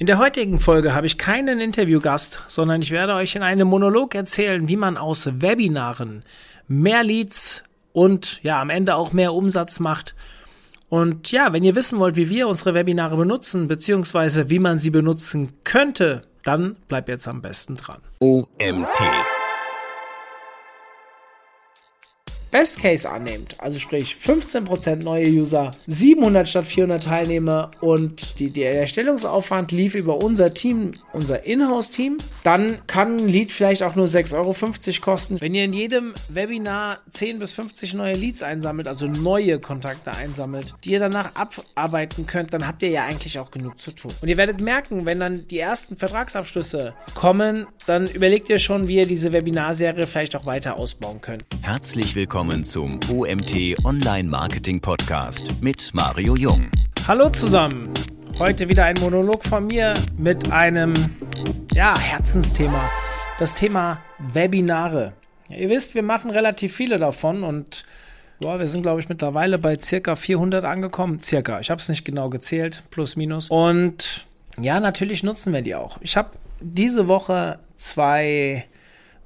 In der heutigen Folge habe ich keinen Interviewgast, sondern ich werde euch in einem Monolog erzählen, wie man aus Webinaren mehr Leads und ja, am Ende auch mehr Umsatz macht. Und ja, wenn ihr wissen wollt, wie wir unsere Webinare benutzen, beziehungsweise wie man sie benutzen könnte, dann bleibt jetzt am besten dran. OMT. Best Case annehmt, also sprich 15% neue User, 700 statt 400 Teilnehmer und die, der Erstellungsaufwand lief über unser Team, unser Inhouse-Team, dann kann ein Lead vielleicht auch nur 6,50 Euro kosten. Wenn ihr in jedem Webinar 10 bis 50 neue Leads einsammelt, also neue Kontakte einsammelt, die ihr danach abarbeiten könnt, dann habt ihr ja eigentlich auch genug zu tun. Und ihr werdet merken, wenn dann die ersten Vertragsabschlüsse kommen, dann überlegt ihr schon, wie ihr diese Webinarserie vielleicht auch weiter ausbauen könnt. Herzlich willkommen willkommen zum OMT Online Marketing Podcast mit Mario Jung. Hallo zusammen. Heute wieder ein Monolog von mir mit einem ja, Herzensthema. Das Thema Webinare. Ihr wisst, wir machen relativ viele davon und boah, wir sind, glaube ich, mittlerweile bei circa 400 angekommen. Circa. Ich habe es nicht genau gezählt. Plus, minus. Und ja, natürlich nutzen wir die auch. Ich habe diese Woche zwei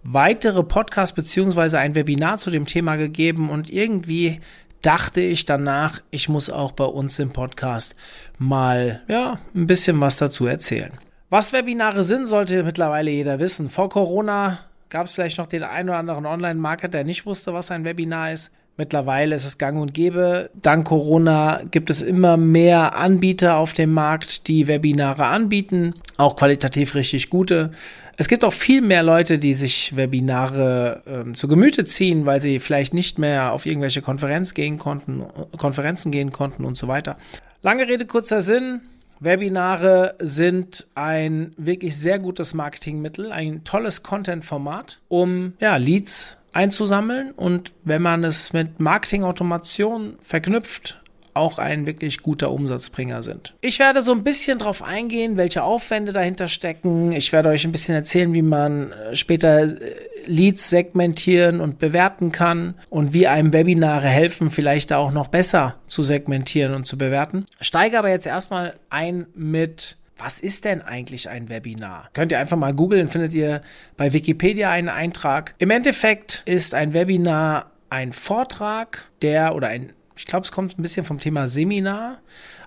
weitere Podcasts beziehungsweise ein Webinar zu dem Thema gegeben und irgendwie dachte ich danach, ich muss auch bei uns im Podcast mal ja, ein bisschen was dazu erzählen. Was Webinare sind, sollte mittlerweile jeder wissen. Vor Corona gab es vielleicht noch den einen oder anderen Online-Marketer, der nicht wusste, was ein Webinar ist. Mittlerweile ist es gang und gäbe. Dank Corona gibt es immer mehr Anbieter auf dem Markt, die Webinare anbieten, auch qualitativ richtig gute. Es gibt auch viel mehr Leute, die sich Webinare ähm, zu Gemüte ziehen, weil sie vielleicht nicht mehr auf irgendwelche Konferenz gehen konnten, Konferenzen gehen konnten und so weiter. Lange Rede, kurzer Sinn. Webinare sind ein wirklich sehr gutes Marketingmittel, ein tolles Content-Format, um ja, Leads einzusammeln und wenn man es mit Marketing-Automation verknüpft, auch ein wirklich guter Umsatzbringer sind. Ich werde so ein bisschen drauf eingehen, welche Aufwände dahinter stecken. Ich werde euch ein bisschen erzählen, wie man äh, später äh, Leads segmentieren und bewerten kann und wie einem Webinare helfen, vielleicht da auch noch besser zu segmentieren und zu bewerten. Steige aber jetzt erstmal ein mit was ist denn eigentlich ein Webinar? Könnt ihr einfach mal googeln, findet ihr bei Wikipedia einen Eintrag. Im Endeffekt ist ein Webinar ein Vortrag, der oder ein ich glaube, es kommt ein bisschen vom Thema Seminar,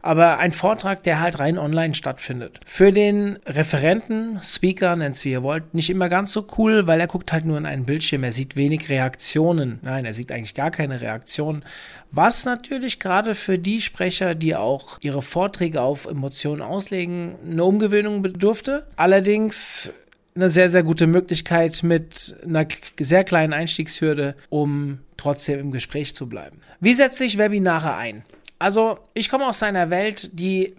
aber ein Vortrag, der halt rein online stattfindet. Für den Referenten, Speaker, nennt es wie ihr wollt, nicht immer ganz so cool, weil er guckt halt nur in einen Bildschirm. Er sieht wenig Reaktionen. Nein, er sieht eigentlich gar keine Reaktionen. Was natürlich gerade für die Sprecher, die auch ihre Vorträge auf Emotionen auslegen, eine Umgewöhnung bedurfte. Allerdings eine sehr, sehr gute Möglichkeit mit einer sehr kleinen Einstiegshürde, um trotzdem im Gespräch zu bleiben. Wie setze ich Webinare ein? Also, ich komme aus einer Welt, die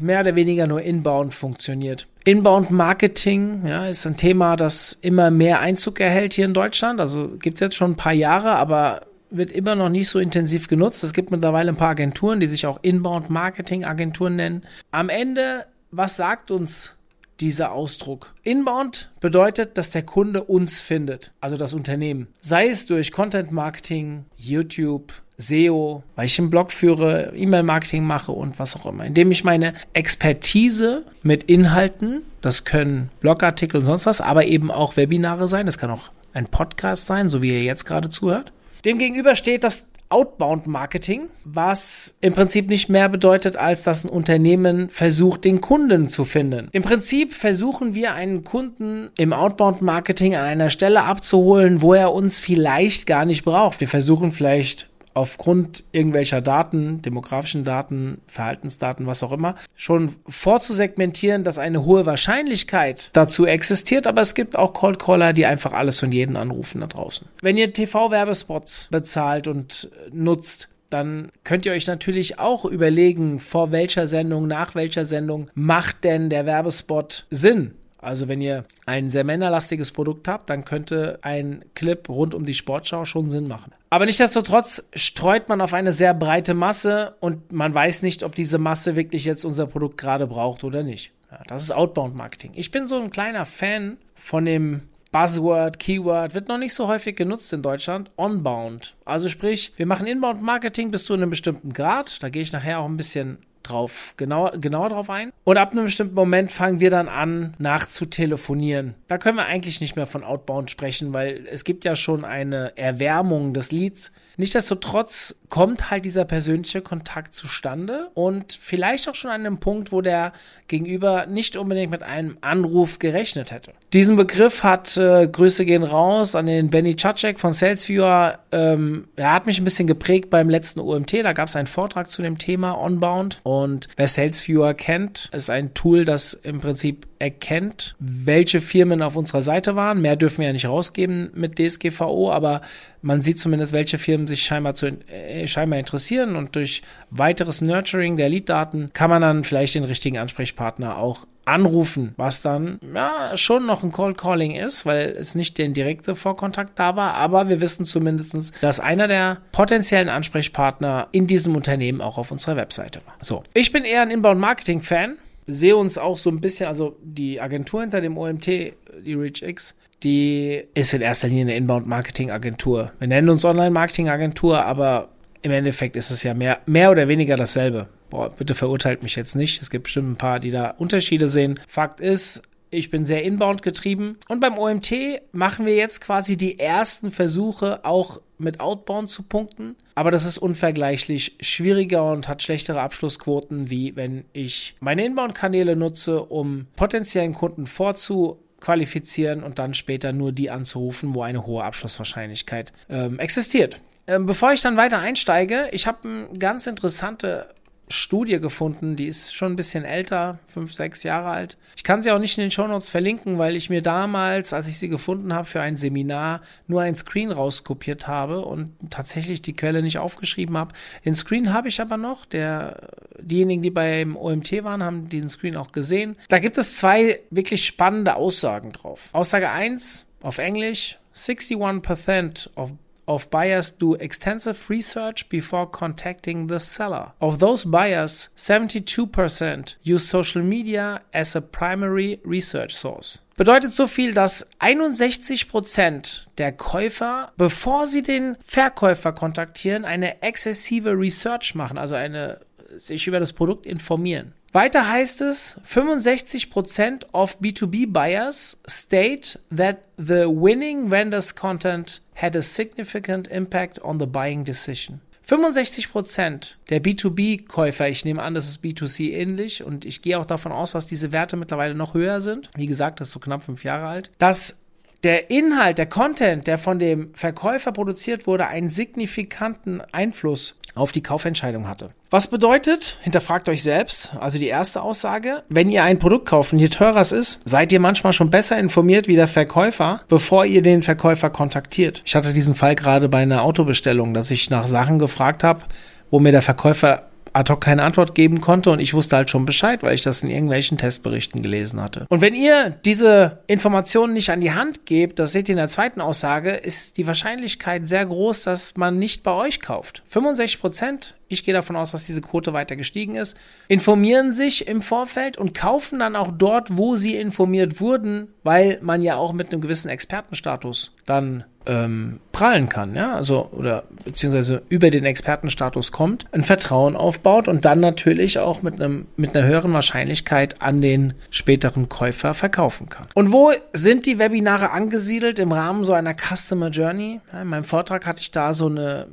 mehr oder weniger nur inbound funktioniert. Inbound Marketing ja, ist ein Thema, das immer mehr Einzug erhält hier in Deutschland. Also gibt es jetzt schon ein paar Jahre, aber wird immer noch nicht so intensiv genutzt. Es gibt mittlerweile ein paar Agenturen, die sich auch Inbound Marketing Agenturen nennen. Am Ende, was sagt uns dieser Ausdruck. Inbound bedeutet, dass der Kunde uns findet, also das Unternehmen. Sei es durch Content Marketing, YouTube, SEO, weil ich einen Blog führe, E-Mail-Marketing mache und was auch immer. Indem ich meine Expertise mit Inhalten, das können Blogartikel und sonst was, aber eben auch Webinare sein, das kann auch ein Podcast sein, so wie ihr jetzt gerade zuhört. Demgegenüber steht das Outbound Marketing, was im Prinzip nicht mehr bedeutet, als dass ein Unternehmen versucht, den Kunden zu finden. Im Prinzip versuchen wir einen Kunden im Outbound Marketing an einer Stelle abzuholen, wo er uns vielleicht gar nicht braucht. Wir versuchen vielleicht aufgrund irgendwelcher Daten, demografischen Daten, Verhaltensdaten, was auch immer, schon vorzusegmentieren, dass eine hohe Wahrscheinlichkeit dazu existiert, aber es gibt auch Cold Caller, die einfach alles und jeden anrufen da draußen. Wenn ihr TV-Werbespots bezahlt und nutzt, dann könnt ihr euch natürlich auch überlegen, vor welcher Sendung, nach welcher Sendung macht denn der Werbespot Sinn? Also wenn ihr ein sehr männerlastiges Produkt habt, dann könnte ein Clip rund um die Sportschau schon Sinn machen. Aber nichtsdestotrotz streut man auf eine sehr breite Masse und man weiß nicht, ob diese Masse wirklich jetzt unser Produkt gerade braucht oder nicht. Ja, das ist Outbound Marketing. Ich bin so ein kleiner Fan von dem Buzzword, Keyword, wird noch nicht so häufig genutzt in Deutschland. Onbound. Also sprich, wir machen Inbound Marketing bis zu einem bestimmten Grad. Da gehe ich nachher auch ein bisschen drauf, genauer, genauer drauf ein. Und ab einem bestimmten Moment fangen wir dann an, nachzutelefonieren. Da können wir eigentlich nicht mehr von Outbound sprechen, weil es gibt ja schon eine Erwärmung des Leads. Nichtsdestotrotz kommt halt dieser persönliche Kontakt zustande und vielleicht auch schon an einem Punkt, wo der Gegenüber nicht unbedingt mit einem Anruf gerechnet hätte. Diesen Begriff hat, äh, Grüße gehen raus an den Benny Cacek von SalesViewer. Ähm, er hat mich ein bisschen geprägt beim letzten OMT. Da gab es einen Vortrag zu dem Thema Onbound. Und wer SalesViewer kennt, ist ein Tool, das im Prinzip erkennt, welche Firmen auf unserer Seite waren. Mehr dürfen wir ja nicht rausgeben mit DSGVO, aber man sieht zumindest, welche Firmen sich scheinbar, zu, äh, scheinbar interessieren und durch weiteres Nurturing der Lead-Daten kann man dann vielleicht den richtigen Ansprechpartner auch anrufen, was dann ja schon noch ein Cold Calling ist, weil es nicht der direkte Vorkontakt da war, aber wir wissen zumindest, dass einer der potenziellen Ansprechpartner in diesem Unternehmen auch auf unserer Webseite war. So, ich bin eher ein Inbound Marketing Fan, sehe uns auch so ein bisschen, also die Agentur hinter dem OMT, die ReachX, die ist in erster Linie eine Inbound Marketing Agentur. Wir nennen uns Online Marketing Agentur, aber im Endeffekt ist es ja mehr, mehr oder weniger dasselbe boah, bitte verurteilt mich jetzt nicht. Es gibt bestimmt ein paar, die da Unterschiede sehen. Fakt ist, ich bin sehr inbound getrieben. Und beim OMT machen wir jetzt quasi die ersten Versuche, auch mit Outbound zu punkten. Aber das ist unvergleichlich schwieriger und hat schlechtere Abschlussquoten, wie wenn ich meine Inbound-Kanäle nutze, um potenziellen Kunden vorzuqualifizieren und dann später nur die anzurufen, wo eine hohe Abschlusswahrscheinlichkeit ähm, existiert. Ähm, bevor ich dann weiter einsteige, ich habe eine ganz interessante Studie gefunden, die ist schon ein bisschen älter, fünf, sechs Jahre alt. Ich kann sie auch nicht in den Shownotes verlinken, weil ich mir damals, als ich sie gefunden habe für ein Seminar, nur ein Screen rauskopiert habe und tatsächlich die Quelle nicht aufgeschrieben habe. Den Screen habe ich aber noch. Der, diejenigen, die beim OMT waren, haben den Screen auch gesehen. Da gibt es zwei wirklich spannende Aussagen drauf. Aussage 1 auf Englisch. 61% of of buyers do extensive research before contacting the seller. Of those buyers, 72% use social media as a primary research source. Bedeutet so viel, dass 61% der Käufer, bevor sie den Verkäufer kontaktieren, eine exzessive Research machen, also eine sich über das Produkt informieren. Weiter heißt es, 65% of B2B buyers state that the winning vendor's content had a significant impact on the buying decision. 65% der B2B-Käufer, ich nehme an, das ist B2C ähnlich und ich gehe auch davon aus, dass diese Werte mittlerweile noch höher sind. Wie gesagt, das ist so knapp fünf Jahre alt. Dass der Inhalt, der Content, der von dem Verkäufer produziert wurde, einen signifikanten Einfluss auf die Kaufentscheidung hatte. Was bedeutet, hinterfragt euch selbst, also die erste Aussage, wenn ihr ein Produkt kauft und je teurer es ist, seid ihr manchmal schon besser informiert wie der Verkäufer, bevor ihr den Verkäufer kontaktiert. Ich hatte diesen Fall gerade bei einer Autobestellung, dass ich nach Sachen gefragt habe, wo mir der Verkäufer ad hoc keine Antwort geben konnte und ich wusste halt schon Bescheid, weil ich das in irgendwelchen Testberichten gelesen hatte. Und wenn ihr diese Informationen nicht an die Hand gebt, das seht ihr in der zweiten Aussage, ist die Wahrscheinlichkeit sehr groß, dass man nicht bei euch kauft. 65 Prozent ich gehe davon aus, dass diese Quote weiter gestiegen ist, informieren sich im Vorfeld und kaufen dann auch dort, wo sie informiert wurden, weil man ja auch mit einem gewissen Expertenstatus dann ähm, prallen kann, ja, also oder beziehungsweise über den Expertenstatus kommt, ein Vertrauen aufbaut und dann natürlich auch mit einem mit einer höheren Wahrscheinlichkeit an den späteren Käufer verkaufen kann. Und wo sind die Webinare angesiedelt im Rahmen so einer Customer Journey? Ja, in meinem Vortrag hatte ich da so eine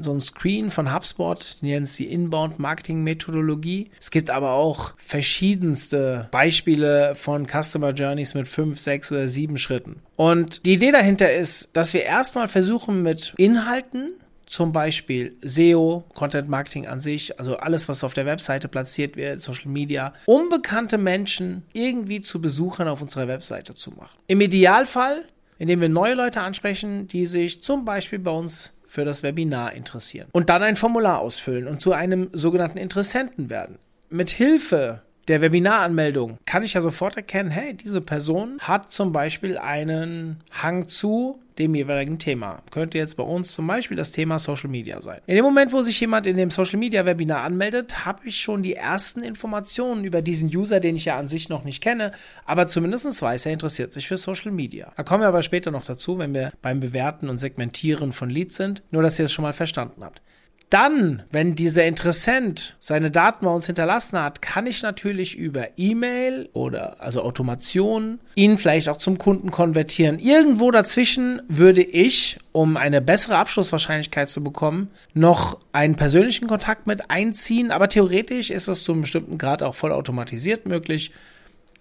so ein Screen von HubSpot, die nennen es die Inbound Marketing Methodologie. Es gibt aber auch verschiedenste Beispiele von Customer Journeys mit fünf, sechs oder sieben Schritten. Und die Idee dahinter ist, dass wir erstmal versuchen mit Inhalten zum Beispiel SEO, Content Marketing an sich, also alles, was auf der Webseite platziert wird, Social Media, unbekannte Menschen irgendwie zu Besuchern auf unserer Webseite zu machen. Im Idealfall, indem wir neue Leute ansprechen, die sich zum Beispiel bei uns für das Webinar interessieren. Und dann ein Formular ausfüllen und zu einem sogenannten Interessenten werden. Mit Hilfe der Webinaranmeldung kann ich ja sofort erkennen, hey, diese Person hat zum Beispiel einen Hang zu dem jeweiligen Thema. Könnte jetzt bei uns zum Beispiel das Thema Social Media sein. In dem Moment, wo sich jemand in dem Social Media Webinar anmeldet, habe ich schon die ersten Informationen über diesen User, den ich ja an sich noch nicht kenne, aber zumindest weiß, er interessiert sich für Social Media. Da kommen wir aber später noch dazu, wenn wir beim Bewerten und Segmentieren von Leads sind, nur dass ihr es schon mal verstanden habt. Dann, wenn dieser Interessent seine Daten bei uns hinterlassen hat, kann ich natürlich über E-Mail oder also Automation ihn vielleicht auch zum Kunden konvertieren. Irgendwo dazwischen würde ich, um eine bessere Abschlusswahrscheinlichkeit zu bekommen, noch einen persönlichen Kontakt mit einziehen. Aber theoretisch ist es zu einem bestimmten Grad auch vollautomatisiert möglich.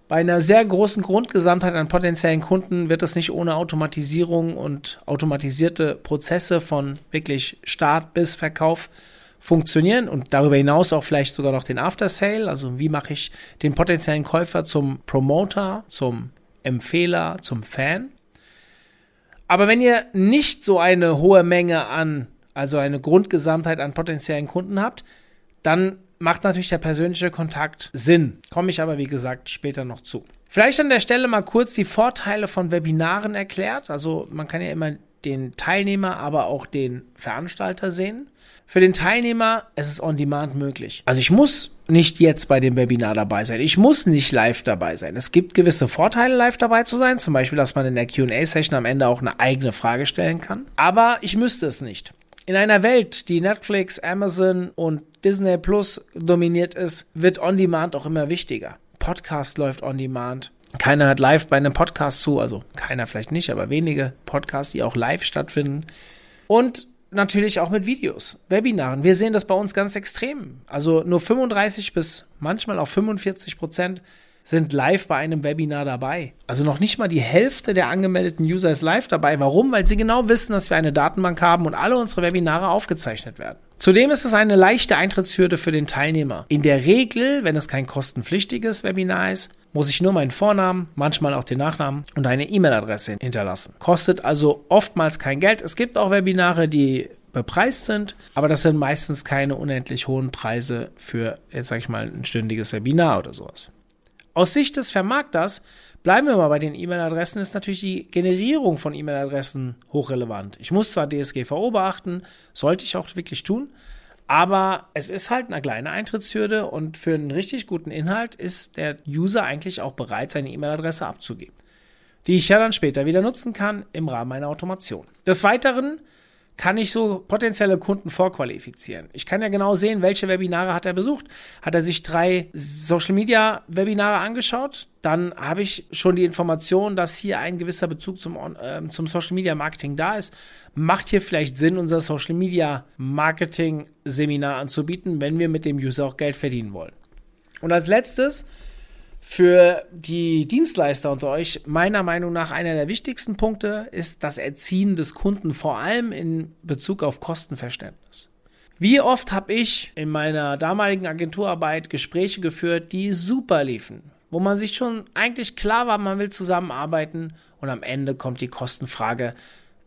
Bei einer sehr großen Grundgesamtheit an potenziellen Kunden wird es nicht ohne Automatisierung und automatisierte Prozesse von wirklich Start bis Verkauf funktionieren und darüber hinaus auch vielleicht sogar noch den After Sale. Also wie mache ich den potenziellen Käufer zum Promoter, zum Empfehler, zum Fan. Aber wenn ihr nicht so eine hohe Menge an, also eine Grundgesamtheit an potenziellen Kunden habt, dann macht natürlich der persönliche Kontakt Sinn. Komme ich aber, wie gesagt, später noch zu. Vielleicht an der Stelle mal kurz die Vorteile von Webinaren erklärt. Also man kann ja immer den Teilnehmer, aber auch den Veranstalter sehen. Für den Teilnehmer ist es on demand möglich. Also ich muss nicht jetzt bei dem Webinar dabei sein. Ich muss nicht live dabei sein. Es gibt gewisse Vorteile, live dabei zu sein. Zum Beispiel, dass man in der QA-Session am Ende auch eine eigene Frage stellen kann. Aber ich müsste es nicht. In einer Welt, die Netflix, Amazon und Disney Plus dominiert ist, wird On-Demand auch immer wichtiger. Podcast läuft On-Demand. Keiner hört live bei einem Podcast zu, also keiner vielleicht nicht, aber wenige Podcasts, die auch live stattfinden. Und natürlich auch mit Videos, Webinaren. Wir sehen das bei uns ganz extrem. Also nur 35 bis manchmal auch 45 Prozent sind live bei einem Webinar dabei. Also noch nicht mal die Hälfte der angemeldeten User ist live dabei. Warum? Weil sie genau wissen, dass wir eine Datenbank haben und alle unsere Webinare aufgezeichnet werden. Zudem ist es eine leichte Eintrittshürde für den Teilnehmer. In der Regel, wenn es kein kostenpflichtiges Webinar ist, muss ich nur meinen Vornamen, manchmal auch den Nachnamen und eine E-Mail-Adresse hinterlassen. Kostet also oftmals kein Geld. Es gibt auch Webinare, die bepreist sind, aber das sind meistens keine unendlich hohen Preise für, jetzt sage ich mal, ein stündiges Webinar oder sowas. Aus Sicht des Vermarkters, bleiben wir mal bei den E-Mail-Adressen, ist natürlich die Generierung von E-Mail-Adressen hochrelevant. Ich muss zwar DSGVO beachten, sollte ich auch wirklich tun, aber es ist halt eine kleine Eintrittshürde und für einen richtig guten Inhalt ist der User eigentlich auch bereit, seine E-Mail-Adresse abzugeben, die ich ja dann später wieder nutzen kann im Rahmen einer Automation. Des Weiteren kann ich so potenzielle Kunden vorqualifizieren. Ich kann ja genau sehen, welche Webinare hat er besucht. Hat er sich drei Social Media Webinare angeschaut? Dann habe ich schon die Information, dass hier ein gewisser Bezug zum, äh, zum Social Media Marketing da ist. Macht hier vielleicht Sinn, unser Social Media Marketing Seminar anzubieten, wenn wir mit dem User auch Geld verdienen wollen. Und als letztes für die Dienstleister unter euch meiner Meinung nach einer der wichtigsten Punkte ist das Erziehen des Kunden, vor allem in Bezug auf Kostenverständnis. Wie oft habe ich in meiner damaligen Agenturarbeit Gespräche geführt, die super liefen, wo man sich schon eigentlich klar war, man will zusammenarbeiten und am Ende kommt die Kostenfrage.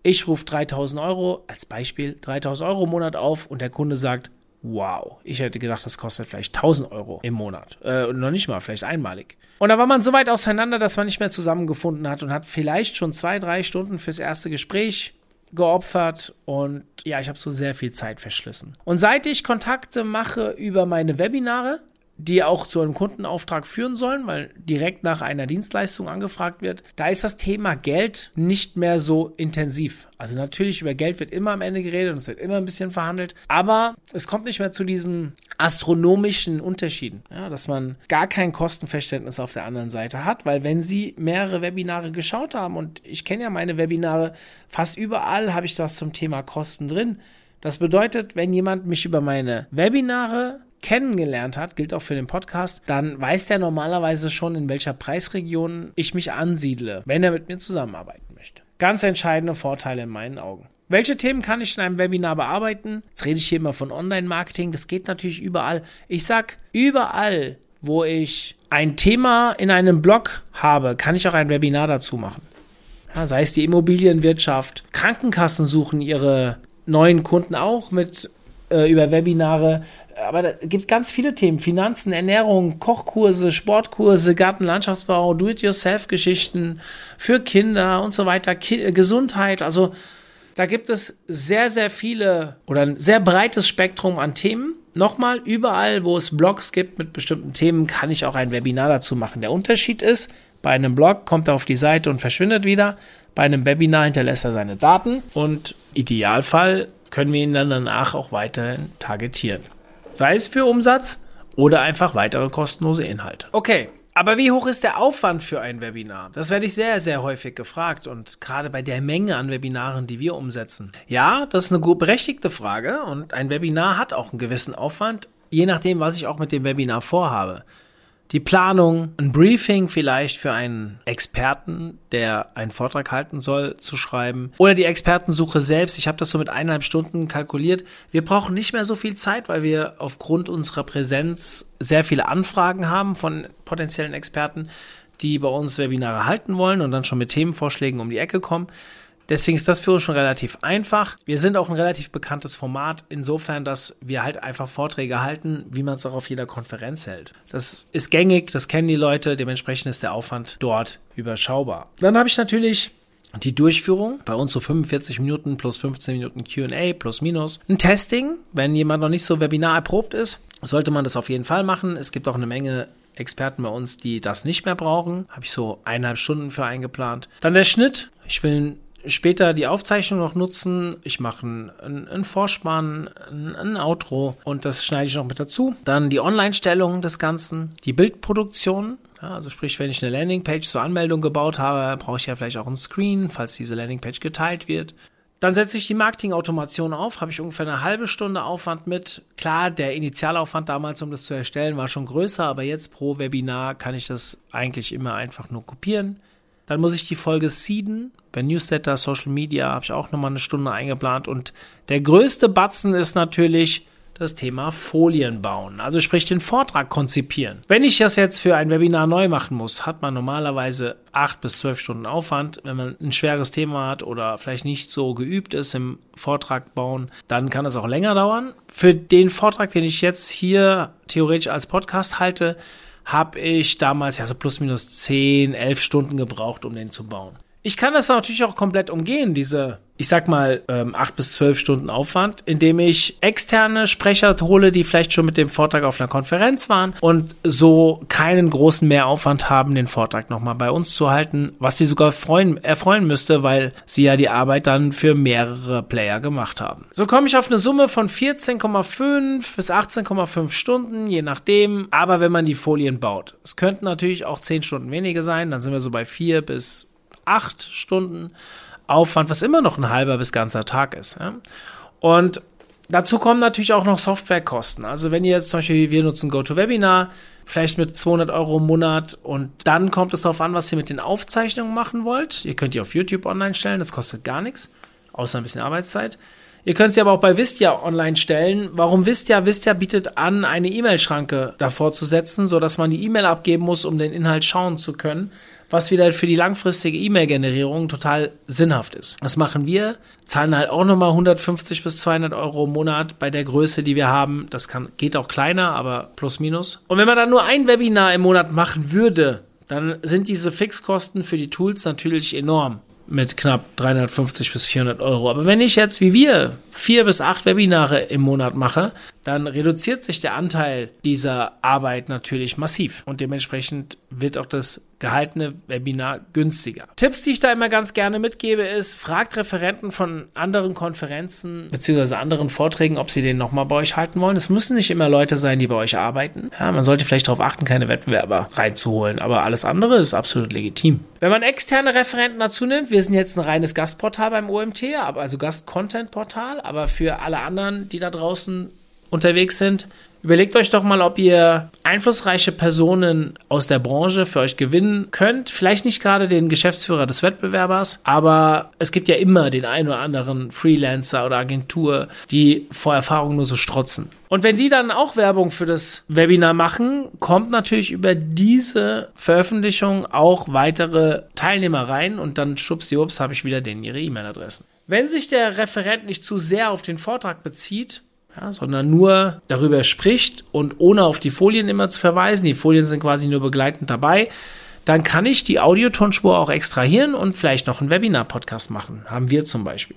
Ich rufe 3000 Euro als Beispiel 3000 Euro im Monat auf und der Kunde sagt, wow, ich hätte gedacht, das kostet vielleicht 1000 Euro im Monat. Äh, noch nicht mal, vielleicht einmalig. Und da war man so weit auseinander, dass man nicht mehr zusammengefunden hat und hat vielleicht schon zwei, drei Stunden fürs erste Gespräch geopfert und ja, ich habe so sehr viel Zeit verschlissen. Und seit ich Kontakte mache über meine Webinare, die auch zu einem Kundenauftrag führen sollen, weil direkt nach einer Dienstleistung angefragt wird, da ist das Thema Geld nicht mehr so intensiv. Also natürlich über Geld wird immer am Ende geredet und es wird immer ein bisschen verhandelt, aber es kommt nicht mehr zu diesen astronomischen Unterschieden, ja, dass man gar kein Kostenverständnis auf der anderen Seite hat, weil wenn Sie mehrere Webinare geschaut haben und ich kenne ja meine Webinare, fast überall habe ich was zum Thema Kosten drin. Das bedeutet, wenn jemand mich über meine Webinare kennengelernt hat, gilt auch für den Podcast, dann weiß der normalerweise schon, in welcher Preisregion ich mich ansiedle, wenn er mit mir zusammenarbeiten möchte. Ganz entscheidende Vorteile in meinen Augen. Welche Themen kann ich in einem Webinar bearbeiten? Jetzt rede ich hier immer von Online-Marketing. Das geht natürlich überall. Ich sag, überall, wo ich ein Thema in einem Blog habe, kann ich auch ein Webinar dazu machen. Ja, sei es die Immobilienwirtschaft. Krankenkassen suchen ihre neuen Kunden auch mit äh, über Webinare aber da gibt ganz viele Themen: Finanzen, Ernährung, Kochkurse, Sportkurse, Gartenlandschaftsbau, Do-it-yourself-Geschichten für Kinder und so weiter, Ki äh, Gesundheit. Also da gibt es sehr, sehr viele oder ein sehr breites Spektrum an Themen. Nochmal, überall, wo es Blogs gibt mit bestimmten Themen, kann ich auch ein Webinar dazu machen. Der Unterschied ist, bei einem Blog kommt er auf die Seite und verschwindet wieder. Bei einem Webinar hinterlässt er seine Daten und Idealfall können wir ihn dann danach auch weiterhin targetieren. Sei es für Umsatz oder einfach weitere kostenlose Inhalte. Okay, aber wie hoch ist der Aufwand für ein Webinar? Das werde ich sehr, sehr häufig gefragt und gerade bei der Menge an Webinaren, die wir umsetzen. Ja, das ist eine gut berechtigte Frage und ein Webinar hat auch einen gewissen Aufwand, je nachdem, was ich auch mit dem Webinar vorhabe die Planung, ein Briefing vielleicht für einen Experten, der einen Vortrag halten soll, zu schreiben. Oder die Expertensuche selbst. Ich habe das so mit eineinhalb Stunden kalkuliert. Wir brauchen nicht mehr so viel Zeit, weil wir aufgrund unserer Präsenz sehr viele Anfragen haben von potenziellen Experten, die bei uns Webinare halten wollen und dann schon mit Themenvorschlägen um die Ecke kommen. Deswegen ist das für uns schon relativ einfach. Wir sind auch ein relativ bekanntes Format, insofern, dass wir halt einfach Vorträge halten, wie man es auch auf jeder Konferenz hält. Das ist gängig, das kennen die Leute, dementsprechend ist der Aufwand dort überschaubar. Dann habe ich natürlich die Durchführung, bei uns so 45 Minuten plus 15 Minuten QA plus minus. Ein Testing, wenn jemand noch nicht so webinar erprobt ist, sollte man das auf jeden Fall machen. Es gibt auch eine Menge Experten bei uns, die das nicht mehr brauchen. Habe ich so eineinhalb Stunden für eingeplant. Dann der Schnitt. Ich will später die Aufzeichnung noch nutzen. Ich mache einen, einen Vorspann, ein, ein Outro und das schneide ich noch mit dazu. Dann die Online-Stellung des Ganzen, die Bildproduktion. Ja, also sprich, wenn ich eine Landingpage zur Anmeldung gebaut habe, brauche ich ja vielleicht auch einen Screen, falls diese Landingpage geteilt wird. Dann setze ich die Marketing-Automation auf, habe ich ungefähr eine halbe Stunde Aufwand mit. Klar, der Initialaufwand damals, um das zu erstellen, war schon größer, aber jetzt pro Webinar kann ich das eigentlich immer einfach nur kopieren. Dann muss ich die Folge seeden. Bei Newsletter, Social Media habe ich auch nochmal eine Stunde eingeplant. Und der größte Batzen ist natürlich das Thema Folien bauen. Also sprich den Vortrag konzipieren. Wenn ich das jetzt für ein Webinar neu machen muss, hat man normalerweise acht bis zwölf Stunden Aufwand. Wenn man ein schweres Thema hat oder vielleicht nicht so geübt ist im Vortrag bauen, dann kann es auch länger dauern. Für den Vortrag, den ich jetzt hier theoretisch als Podcast halte, habe ich damals ja so plus minus 10, 11 Stunden gebraucht, um den zu bauen. Ich kann das natürlich auch komplett umgehen, diese, ich sag mal, ähm, 8 bis 12 Stunden Aufwand, indem ich externe Sprecher hole, die vielleicht schon mit dem Vortrag auf einer Konferenz waren und so keinen großen Mehraufwand haben, den Vortrag nochmal bei uns zu halten, was sie sogar freuen, erfreuen müsste, weil sie ja die Arbeit dann für mehrere Player gemacht haben. So komme ich auf eine Summe von 14,5 bis 18,5 Stunden, je nachdem, aber wenn man die Folien baut. Es könnten natürlich auch 10 Stunden weniger sein, dann sind wir so bei 4 bis acht Stunden Aufwand, was immer noch ein halber bis ganzer Tag ist. Ja? Und dazu kommen natürlich auch noch Softwarekosten. Also wenn ihr jetzt zum Beispiel, wir nutzen GoToWebinar, vielleicht mit 200 Euro im Monat und dann kommt es darauf an, was ihr mit den Aufzeichnungen machen wollt. Ihr könnt die auf YouTube online stellen, das kostet gar nichts, außer ein bisschen Arbeitszeit. Ihr könnt sie aber auch bei Vistia online stellen. Warum Vistia? Vistia bietet an, eine E-Mail-Schranke davor zu setzen, sodass man die E-Mail abgeben muss, um den Inhalt schauen zu können was wieder für die langfristige E-Mail-Generierung total sinnhaft ist. Das machen wir, zahlen halt auch nochmal 150 bis 200 Euro im Monat bei der Größe, die wir haben. Das kann, geht auch kleiner, aber plus minus. Und wenn man dann nur ein Webinar im Monat machen würde, dann sind diese Fixkosten für die Tools natürlich enorm mit knapp 350 bis 400 Euro. Aber wenn ich jetzt wie wir vier bis acht Webinare im Monat mache, dann reduziert sich der Anteil dieser Arbeit natürlich massiv und dementsprechend wird auch das gehaltene Webinar günstiger. Tipps, die ich da immer ganz gerne mitgebe, ist, fragt Referenten von anderen Konferenzen bzw. anderen Vorträgen, ob sie den nochmal bei euch halten wollen. Es müssen nicht immer Leute sein, die bei euch arbeiten. Ja, man sollte vielleicht darauf achten, keine Wettbewerber reinzuholen, aber alles andere ist absolut legitim. Wenn man externe Referenten dazu nimmt, wir sind jetzt ein reines Gastportal beim OMT, also Gast-Content-Portal, aber für alle anderen, die da draußen unterwegs sind, überlegt euch doch mal, ob ihr einflussreiche Personen aus der Branche für euch gewinnen könnt. Vielleicht nicht gerade den Geschäftsführer des Wettbewerbers, aber es gibt ja immer den einen oder anderen Freelancer oder Agentur, die vor Erfahrung nur so strotzen. Und wenn die dann auch Werbung für das Webinar machen, kommt natürlich über diese Veröffentlichung auch weitere Teilnehmer rein und dann schubsdiwups habe ich wieder denen ihre E-Mail-Adressen. Wenn sich der Referent nicht zu sehr auf den Vortrag bezieht, ja, sondern nur darüber spricht und ohne auf die Folien immer zu verweisen, die Folien sind quasi nur begleitend dabei, dann kann ich die Audiotonspur auch extrahieren und vielleicht noch einen Webinar-Podcast machen. Haben wir zum Beispiel.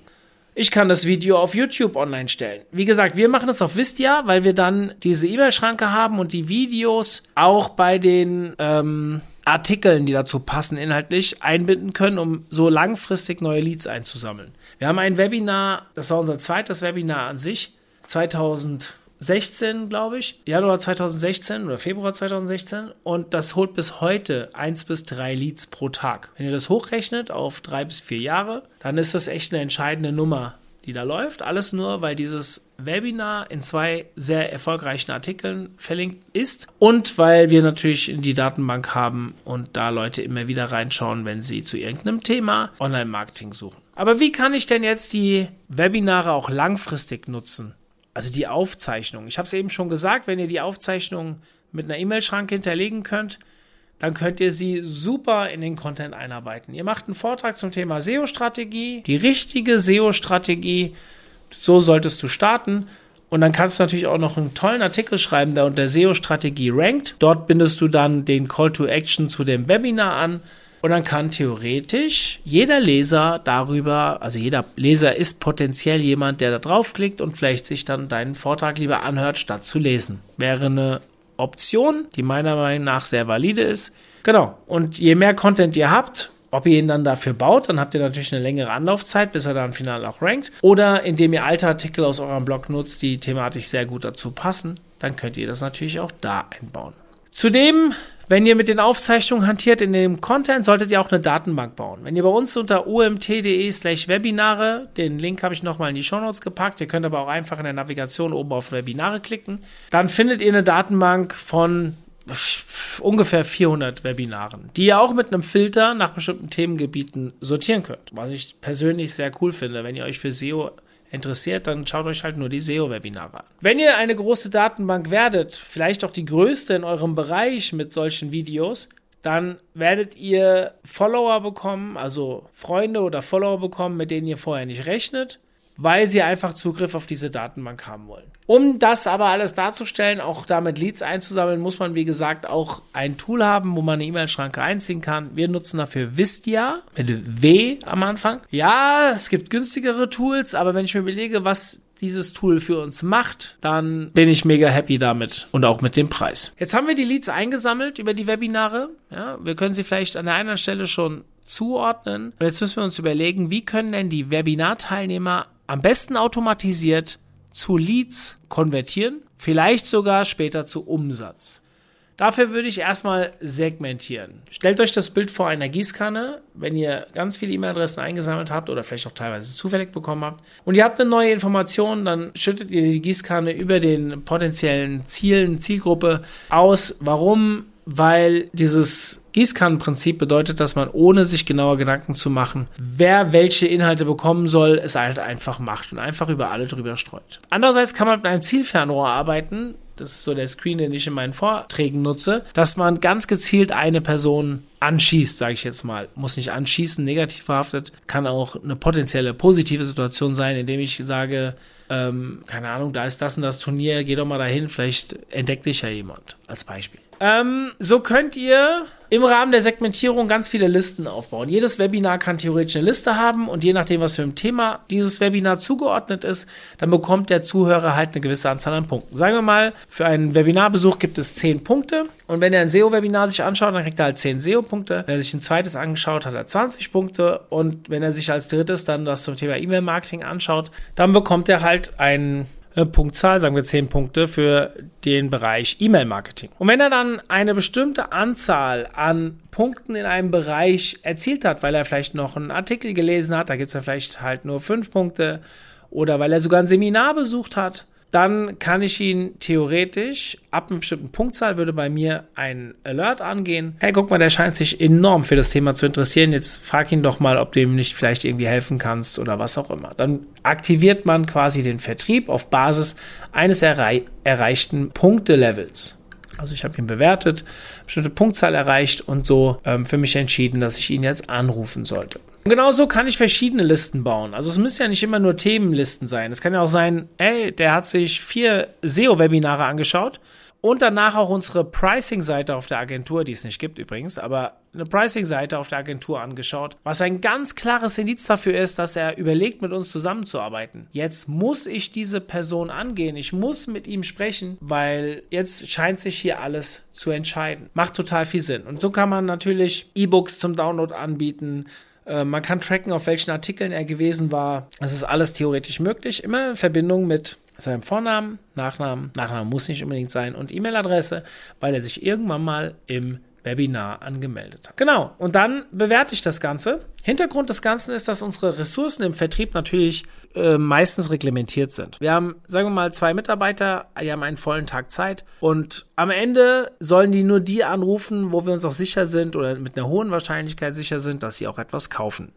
Ich kann das Video auf YouTube online stellen. Wie gesagt, wir machen das auf Vistia, weil wir dann diese E-Mail-Schranke haben und die Videos auch bei den ähm, Artikeln, die dazu passen, inhaltlich einbinden können, um so langfristig neue Leads einzusammeln. Wir haben ein Webinar, das war unser zweites Webinar an sich, 2016, glaube ich, Januar 2016 oder Februar 2016 und das holt bis heute eins bis drei Leads pro Tag. Wenn ihr das hochrechnet auf drei bis vier Jahre, dann ist das echt eine entscheidende Nummer, die da läuft. Alles nur, weil dieses Webinar in zwei sehr erfolgreichen Artikeln verlinkt ist und weil wir natürlich in die Datenbank haben und da Leute immer wieder reinschauen, wenn sie zu irgendeinem Thema Online-Marketing suchen. Aber wie kann ich denn jetzt die Webinare auch langfristig nutzen? Also die Aufzeichnung. Ich habe es eben schon gesagt, wenn ihr die Aufzeichnung mit einer E-Mail-Schranke hinterlegen könnt, dann könnt ihr sie super in den Content einarbeiten. Ihr macht einen Vortrag zum Thema SEO-Strategie, die richtige SEO-Strategie. So solltest du starten. Und dann kannst du natürlich auch noch einen tollen Artikel schreiben, der unter SEO-Strategie rankt. Dort bindest du dann den Call to Action zu dem Webinar an. Und dann kann theoretisch jeder Leser darüber, also jeder Leser ist potenziell jemand, der da draufklickt und vielleicht sich dann deinen Vortrag lieber anhört, statt zu lesen. Wäre eine Option, die meiner Meinung nach sehr valide ist. Genau. Und je mehr Content ihr habt, ob ihr ihn dann dafür baut, dann habt ihr natürlich eine längere Anlaufzeit, bis er dann final auch rankt. Oder indem ihr alte Artikel aus eurem Blog nutzt, die thematisch sehr gut dazu passen, dann könnt ihr das natürlich auch da einbauen. Zudem wenn ihr mit den Aufzeichnungen hantiert in dem Content, solltet ihr auch eine Datenbank bauen. Wenn ihr bei uns unter umt.de slash Webinare, den Link habe ich nochmal in die Show Notes gepackt, ihr könnt aber auch einfach in der Navigation oben auf Webinare klicken, dann findet ihr eine Datenbank von ungefähr 400 Webinaren, die ihr auch mit einem Filter nach bestimmten Themengebieten sortieren könnt, was ich persönlich sehr cool finde, wenn ihr euch für SEO interessiert, dann schaut euch halt nur die SEO-Webinare an. Wenn ihr eine große Datenbank werdet, vielleicht auch die größte in eurem Bereich mit solchen Videos, dann werdet ihr Follower bekommen, also Freunde oder Follower bekommen, mit denen ihr vorher nicht rechnet weil sie einfach Zugriff auf diese Datenbank haben wollen. Um das aber alles darzustellen, auch damit Leads einzusammeln, muss man, wie gesagt, auch ein Tool haben, wo man eine E-Mail-Schranke einziehen kann. Wir nutzen dafür Vistia mit W am Anfang. Ja, es gibt günstigere Tools, aber wenn ich mir überlege, was dieses Tool für uns macht, dann bin ich mega happy damit und auch mit dem Preis. Jetzt haben wir die Leads eingesammelt über die Webinare. Ja, wir können sie vielleicht an der einen Stelle schon zuordnen. Und jetzt müssen wir uns überlegen, wie können denn die Webinarteilnehmer am besten automatisiert zu Leads konvertieren, vielleicht sogar später zu Umsatz. Dafür würde ich erstmal segmentieren. Stellt euch das Bild vor einer Gießkanne, wenn ihr ganz viele E-Mail-Adressen eingesammelt habt oder vielleicht auch teilweise zufällig bekommen habt und ihr habt eine neue Information, dann schüttet ihr die Gießkanne über den potenziellen Zielen, Zielgruppe aus. Warum? Weil dieses Gießkannenprinzip bedeutet, dass man ohne sich genauer Gedanken zu machen, wer welche Inhalte bekommen soll, es halt einfach macht und einfach über alle drüber streut. Andererseits kann man mit einem Zielfernrohr arbeiten. Das ist so der Screen, den ich in meinen Vorträgen nutze, dass man ganz gezielt eine Person anschießt, sage ich jetzt mal. Muss nicht anschießen, negativ verhaftet. Kann auch eine potenzielle positive Situation sein, indem ich sage, ähm, keine Ahnung, da ist das und das Turnier, geh doch mal dahin, vielleicht entdeckt dich ja jemand, als Beispiel. Ähm, so könnt ihr im Rahmen der Segmentierung ganz viele Listen aufbauen. Jedes Webinar kann theoretisch eine Liste haben und je nachdem, was für ein Thema dieses Webinar zugeordnet ist, dann bekommt der Zuhörer halt eine gewisse Anzahl an Punkten. Sagen wir mal, für einen Webinarbesuch gibt es 10 Punkte und wenn er ein SEO-Webinar sich anschaut, dann kriegt er halt 10 SEO-Punkte. Wenn er sich ein zweites angeschaut hat, er 20 Punkte und wenn er sich als drittes dann das zum Thema E-Mail-Marketing anschaut, dann bekommt er halt einen Punktzahl, sagen wir 10 Punkte für den Bereich E-Mail-Marketing. Und wenn er dann eine bestimmte Anzahl an Punkten in einem Bereich erzielt hat, weil er vielleicht noch einen Artikel gelesen hat, da gibt es ja vielleicht halt nur 5 Punkte, oder weil er sogar ein Seminar besucht hat, dann kann ich ihn theoretisch ab einer bestimmten Punktzahl würde bei mir ein Alert angehen. Hey, guck mal, der scheint sich enorm für das Thema zu interessieren. Jetzt frag ihn doch mal, ob du ihm nicht vielleicht irgendwie helfen kannst oder was auch immer. Dann aktiviert man quasi den Vertrieb auf Basis eines errei erreichten Punktelevels. Also ich habe ihn bewertet, bestimmte Punktzahl erreicht und so ähm, für mich entschieden, dass ich ihn jetzt anrufen sollte. Und genauso kann ich verschiedene Listen bauen. Also es müssen ja nicht immer nur Themenlisten sein. Es kann ja auch sein, ey, der hat sich vier SEO-Webinare angeschaut und danach auch unsere Pricing-Seite auf der Agentur, die es nicht gibt übrigens, aber eine Pricing-Seite auf der Agentur angeschaut, was ein ganz klares Indiz dafür ist, dass er überlegt, mit uns zusammenzuarbeiten. Jetzt muss ich diese Person angehen, ich muss mit ihm sprechen, weil jetzt scheint sich hier alles zu entscheiden. Macht total viel Sinn. Und so kann man natürlich E-Books zum Download anbieten. Äh, man kann tracken, auf welchen Artikeln er gewesen war. Das ist alles theoretisch möglich, immer in Verbindung mit seinem Vornamen, Nachnamen, Nachnamen muss nicht unbedingt sein und E-Mail-Adresse, weil er sich irgendwann mal im Webinar angemeldet hat. Genau, und dann bewerte ich das Ganze. Hintergrund des Ganzen ist, dass unsere Ressourcen im Vertrieb natürlich äh, meistens reglementiert sind. Wir haben, sagen wir mal, zwei Mitarbeiter, die haben einen vollen Tag Zeit und am Ende sollen die nur die anrufen, wo wir uns auch sicher sind oder mit einer hohen Wahrscheinlichkeit sicher sind, dass sie auch etwas kaufen.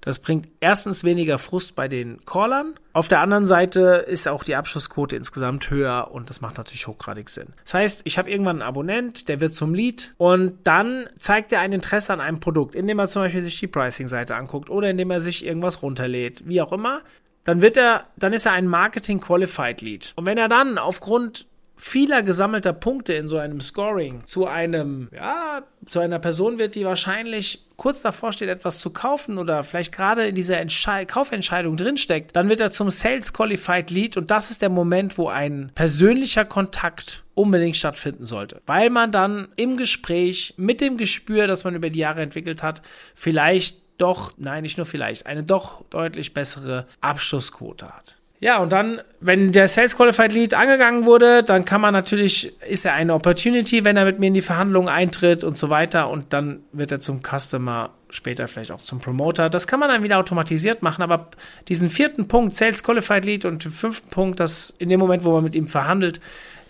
Das bringt erstens weniger Frust bei den Callern. Auf der anderen Seite ist auch die Abschlussquote insgesamt höher und das macht natürlich hochgradig Sinn. Das heißt, ich habe irgendwann einen Abonnent, der wird zum Lead und dann zeigt er ein Interesse an einem Produkt, indem er zum Beispiel sich die Pricing-Seite anguckt oder indem er sich irgendwas runterlädt, wie auch immer. Dann wird er, dann ist er ein Marketing Qualified Lead. Und wenn er dann aufgrund vieler gesammelter Punkte in so einem Scoring zu einem, ja, zu einer Person wird, die wahrscheinlich kurz davor steht, etwas zu kaufen oder vielleicht gerade in dieser Entschei Kaufentscheidung drinsteckt, dann wird er zum Sales Qualified Lead und das ist der Moment, wo ein persönlicher Kontakt unbedingt stattfinden sollte. Weil man dann im Gespräch mit dem Gespür, das man über die Jahre entwickelt hat, vielleicht doch, nein, nicht nur vielleicht, eine doch deutlich bessere Abschlussquote hat. Ja, und dann, wenn der Sales Qualified Lead angegangen wurde, dann kann man natürlich, ist er eine Opportunity, wenn er mit mir in die Verhandlungen eintritt und so weiter. Und dann wird er zum Customer, später vielleicht auch zum Promoter. Das kann man dann wieder automatisiert machen, aber diesen vierten Punkt, Sales Qualified Lead und den fünften Punkt, das in dem Moment, wo man mit ihm verhandelt,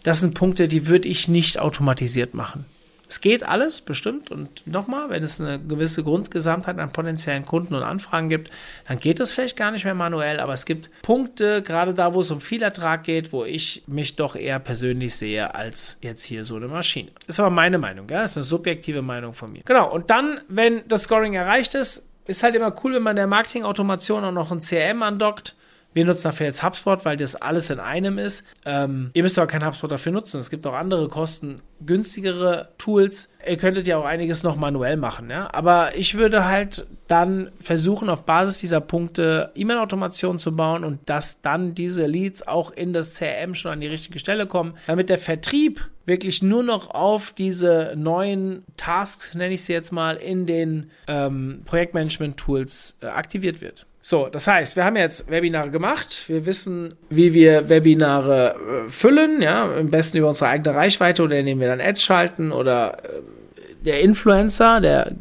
das sind Punkte, die würde ich nicht automatisiert machen. Es geht alles, bestimmt. Und nochmal, wenn es eine gewisse Grundgesamtheit an potenziellen Kunden und Anfragen gibt, dann geht es vielleicht gar nicht mehr manuell. Aber es gibt Punkte, gerade da, wo es um viel Ertrag geht, wo ich mich doch eher persönlich sehe als jetzt hier so eine Maschine. ist aber meine Meinung, ja? Das ist eine subjektive Meinung von mir. Genau. Und dann, wenn das Scoring erreicht ist, ist halt immer cool, wenn man der Marketing-Automation auch noch ein CRM andockt wir nutzen dafür jetzt HubSpot, weil das alles in einem ist. Ähm, ihr müsst aber kein HubSpot dafür nutzen. Es gibt auch andere kostengünstigere Tools. Ihr könntet ja auch einiges noch manuell machen, ja. Aber ich würde halt dann versuchen, auf Basis dieser Punkte E-Mail-Automation zu bauen und dass dann diese Leads auch in das CRM schon an die richtige Stelle kommen, damit der Vertrieb wirklich nur noch auf diese neuen Tasks, nenne ich sie jetzt mal, in den ähm, Projektmanagement-Tools äh, aktiviert wird. So, das heißt, wir haben jetzt Webinare gemacht. Wir wissen, wie wir Webinare äh, füllen, ja, am besten über unsere eigene Reichweite oder indem wir dann Ads schalten oder äh, der Influencer, der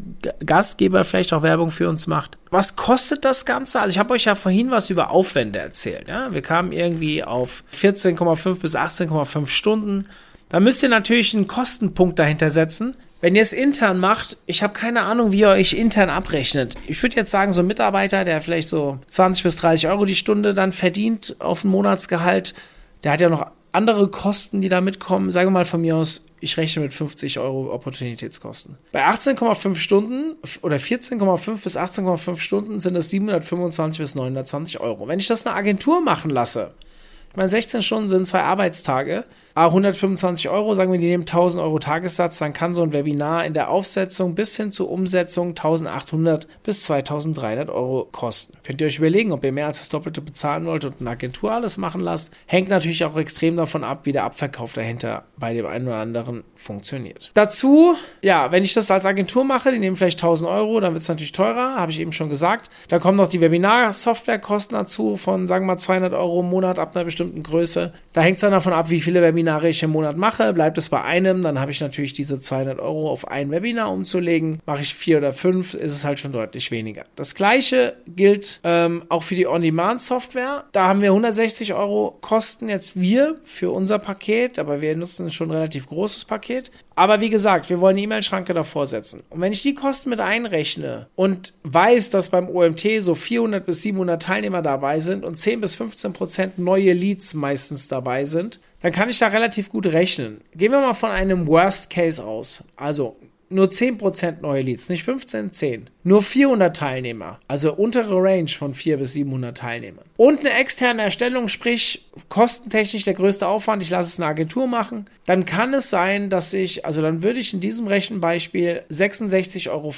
Gastgeber vielleicht auch Werbung für uns macht. Was kostet das Ganze? Also ich habe euch ja vorhin was über Aufwände erzählt. Ja? Wir kamen irgendwie auf 14,5 bis 18,5 Stunden. Da müsst ihr natürlich einen Kostenpunkt dahinter setzen. Wenn ihr es intern macht, ich habe keine Ahnung, wie ihr euch intern abrechnet. Ich würde jetzt sagen, so ein Mitarbeiter, der vielleicht so 20 bis 30 Euro die Stunde dann verdient auf ein Monatsgehalt, der hat ja noch andere Kosten, die da mitkommen. Sage mal von mir aus, ich rechne mit 50 Euro Opportunitätskosten. Bei 18,5 Stunden oder 14,5 bis 18,5 Stunden sind es 725 bis 920 Euro. Wenn ich das eine Agentur machen lasse, ich meine, 16 Stunden sind zwei Arbeitstage. A, 125 Euro, sagen wir, die nehmen 1000 Euro Tagessatz, dann kann so ein Webinar in der Aufsetzung bis hin zur Umsetzung 1800 bis 2300 Euro kosten. Könnt ihr euch überlegen, ob ihr mehr als das Doppelte bezahlen wollt und eine Agentur alles machen lasst. Hängt natürlich auch extrem davon ab, wie der Abverkauf dahinter bei dem einen oder anderen funktioniert. Dazu, ja, wenn ich das als Agentur mache, die nehmen vielleicht 1000 Euro, dann wird es natürlich teurer, habe ich eben schon gesagt. Dann kommen noch die Webinar-Softwarekosten dazu von, sagen wir mal, 200 Euro im Monat ab einer bestimmten Größe. Da hängt es dann davon ab, wie viele Webinare ich im Monat mache. Bleibt es bei einem, dann habe ich natürlich diese 200 Euro auf ein Webinar umzulegen. Mache ich vier oder fünf, ist es halt schon deutlich weniger. Das gleiche gilt ähm, auch für die On-Demand-Software. Da haben wir 160 Euro Kosten jetzt wir für unser Paket, aber wir nutzen schon ein relativ großes Paket. Aber wie gesagt, wir wollen eine E-Mail-Schranke davor setzen. Und wenn ich die Kosten mit einrechne und weiß, dass beim OMT so 400 bis 700 Teilnehmer dabei sind und 10 bis 15 Prozent neue Leads meistens dabei sind, dann kann ich da relativ gut rechnen. Gehen wir mal von einem Worst Case aus. Also nur 10% neue Leads, nicht 15, 10. Nur 400 Teilnehmer, also untere Range von 400 bis 700 Teilnehmern. Und eine externe Erstellung, sprich kostentechnisch der größte Aufwand, ich lasse es eine Agentur machen, dann kann es sein, dass ich, also dann würde ich in diesem Rechenbeispiel 66,50 Euro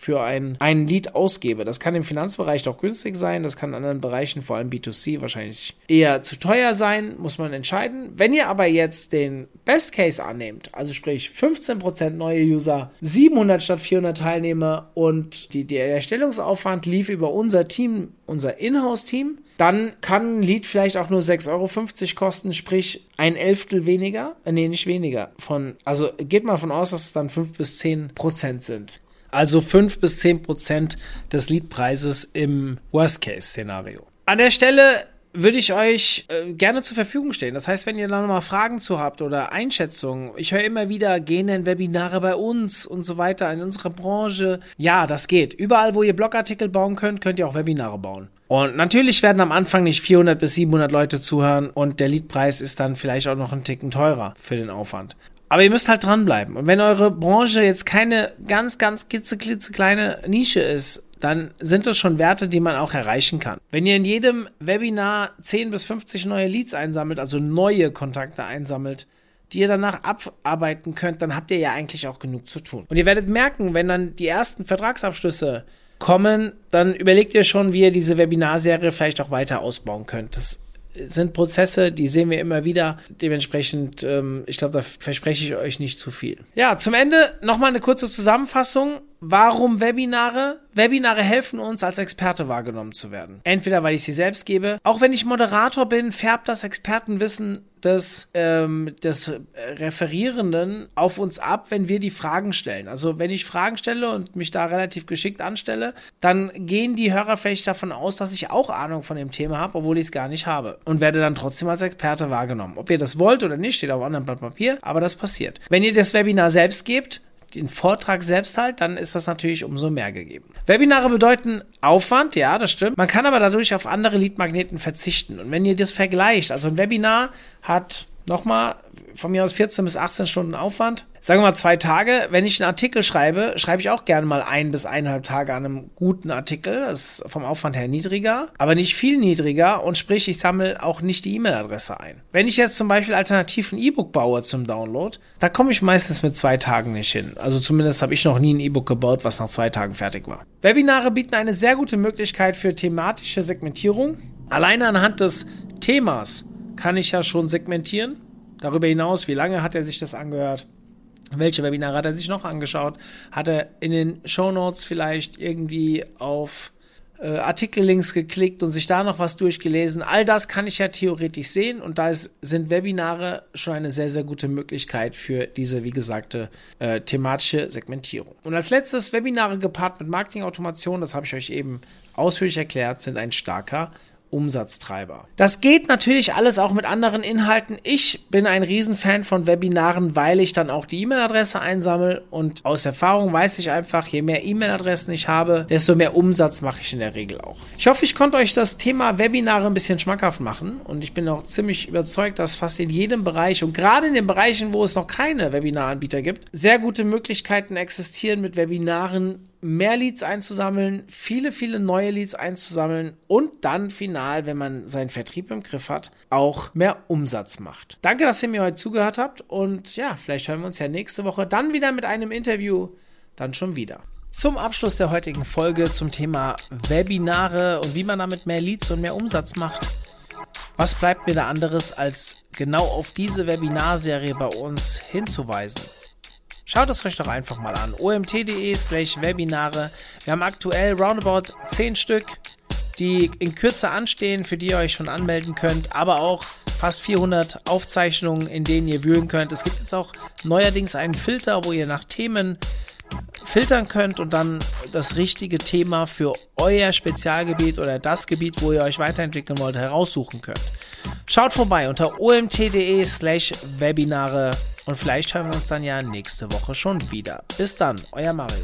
für ein, ein Lied ausgebe. Das kann im Finanzbereich doch günstig sein, das kann in anderen Bereichen, vor allem B2C, wahrscheinlich eher zu teuer sein, muss man entscheiden. Wenn ihr aber jetzt den Best Case annehmt, also sprich 15% neue User, 700 statt 400 Teilnehmer und die, der Erstellungsaufwand lief über unser Team, unser Inhouse-Team, dann kann ein Lied vielleicht auch nur 6,50 Euro kosten, sprich ein Elftel weniger. Äh, nee, nicht weniger. Von, also geht mal von aus, dass es dann 5 bis 10 Prozent sind. Also 5 bis 10 Prozent des Leadpreises im Worst-Case-Szenario. An der Stelle würde ich euch äh, gerne zur Verfügung stehen. Das heißt, wenn ihr da nochmal Fragen zu habt oder Einschätzungen, ich höre immer wieder, gehen denn Webinare bei uns und so weiter in unserer Branche? Ja, das geht. Überall, wo ihr Blogartikel bauen könnt, könnt ihr auch Webinare bauen. Und natürlich werden am Anfang nicht 400 bis 700 Leute zuhören und der Leadpreis ist dann vielleicht auch noch einen Ticken teurer für den Aufwand. Aber ihr müsst halt dranbleiben. Und wenn eure Branche jetzt keine ganz, ganz kleine Nische ist, dann sind das schon Werte, die man auch erreichen kann. Wenn ihr in jedem Webinar 10 bis 50 neue Leads einsammelt, also neue Kontakte einsammelt, die ihr danach abarbeiten könnt, dann habt ihr ja eigentlich auch genug zu tun. Und ihr werdet merken, wenn dann die ersten Vertragsabschlüsse kommen, dann überlegt ihr schon, wie ihr diese Webinarserie vielleicht auch weiter ausbauen könnt. Das sind Prozesse, die sehen wir immer wieder. Dementsprechend, ähm, ich glaube, da verspreche ich euch nicht zu viel. Ja, zum Ende nochmal eine kurze Zusammenfassung. Warum Webinare? Webinare helfen uns, als Experte wahrgenommen zu werden. Entweder weil ich sie selbst gebe. Auch wenn ich Moderator bin, färbt das Expertenwissen des, ähm, des Referierenden auf uns ab, wenn wir die Fragen stellen. Also wenn ich Fragen stelle und mich da relativ geschickt anstelle, dann gehen die Hörer vielleicht davon aus, dass ich auch Ahnung von dem Thema habe, obwohl ich es gar nicht habe. Und werde dann trotzdem als Experte wahrgenommen. Ob ihr das wollt oder nicht, steht auf einem anderen Blatt Papier, aber das passiert. Wenn ihr das Webinar selbst gebt, den Vortrag selbst halt, dann ist das natürlich umso mehr gegeben. Webinare bedeuten Aufwand, ja, das stimmt. Man kann aber dadurch auf andere Leadmagneten verzichten. Und wenn ihr das vergleicht, also ein Webinar hat nochmal von mir aus 14 bis 18 Stunden Aufwand. Sagen wir mal zwei Tage. Wenn ich einen Artikel schreibe, schreibe ich auch gerne mal ein bis eineinhalb Tage an einem guten Artikel. Das ist vom Aufwand her niedriger, aber nicht viel niedriger und sprich, ich sammle auch nicht die E-Mail-Adresse ein. Wenn ich jetzt zum Beispiel alternativ ein E-Book baue zum Download, da komme ich meistens mit zwei Tagen nicht hin. Also zumindest habe ich noch nie ein E-Book gebaut, was nach zwei Tagen fertig war. Webinare bieten eine sehr gute Möglichkeit für thematische Segmentierung. Alleine anhand des Themas kann ich ja schon segmentieren. Darüber hinaus, wie lange hat er sich das angehört? Welche Webinare hat er sich noch angeschaut? Hat er in den Show Notes vielleicht irgendwie auf äh, Artikellinks geklickt und sich da noch was durchgelesen? All das kann ich ja theoretisch sehen und da ist, sind Webinare schon eine sehr, sehr gute Möglichkeit für diese, wie gesagte, äh, thematische Segmentierung. Und als letztes, Webinare gepaart mit Marketingautomation, das habe ich euch eben ausführlich erklärt, sind ein starker Umsatztreiber. Das geht natürlich alles auch mit anderen Inhalten. Ich bin ein Riesenfan von Webinaren, weil ich dann auch die E-Mail-Adresse einsammle und aus Erfahrung weiß ich einfach, je mehr E-Mail-Adressen ich habe, desto mehr Umsatz mache ich in der Regel auch. Ich hoffe, ich konnte euch das Thema Webinare ein bisschen schmackhaft machen und ich bin auch ziemlich überzeugt, dass fast in jedem Bereich und gerade in den Bereichen, wo es noch keine Webinaranbieter gibt, sehr gute Möglichkeiten existieren mit Webinaren mehr Leads einzusammeln, viele, viele neue Leads einzusammeln und dann final, wenn man seinen Vertrieb im Griff hat, auch mehr Umsatz macht. Danke, dass ihr mir heute zugehört habt und ja, vielleicht hören wir uns ja nächste Woche dann wieder mit einem Interview, dann schon wieder. Zum Abschluss der heutigen Folge zum Thema Webinare und wie man damit mehr Leads und mehr Umsatz macht. Was bleibt mir da anderes, als genau auf diese Webinarserie bei uns hinzuweisen? Schaut es euch doch einfach mal an. omt.de slash Webinare. Wir haben aktuell roundabout 10 Stück, die in Kürze anstehen, für die ihr euch schon anmelden könnt, aber auch fast 400 Aufzeichnungen, in denen ihr wühlen könnt. Es gibt jetzt auch neuerdings einen Filter, wo ihr nach Themen filtern könnt und dann das richtige Thema für euer Spezialgebiet oder das Gebiet, wo ihr euch weiterentwickeln wollt, heraussuchen könnt. Schaut vorbei unter omt.de slash Webinare und vielleicht hören wir uns dann ja nächste Woche schon wieder. Bis dann, euer Mario.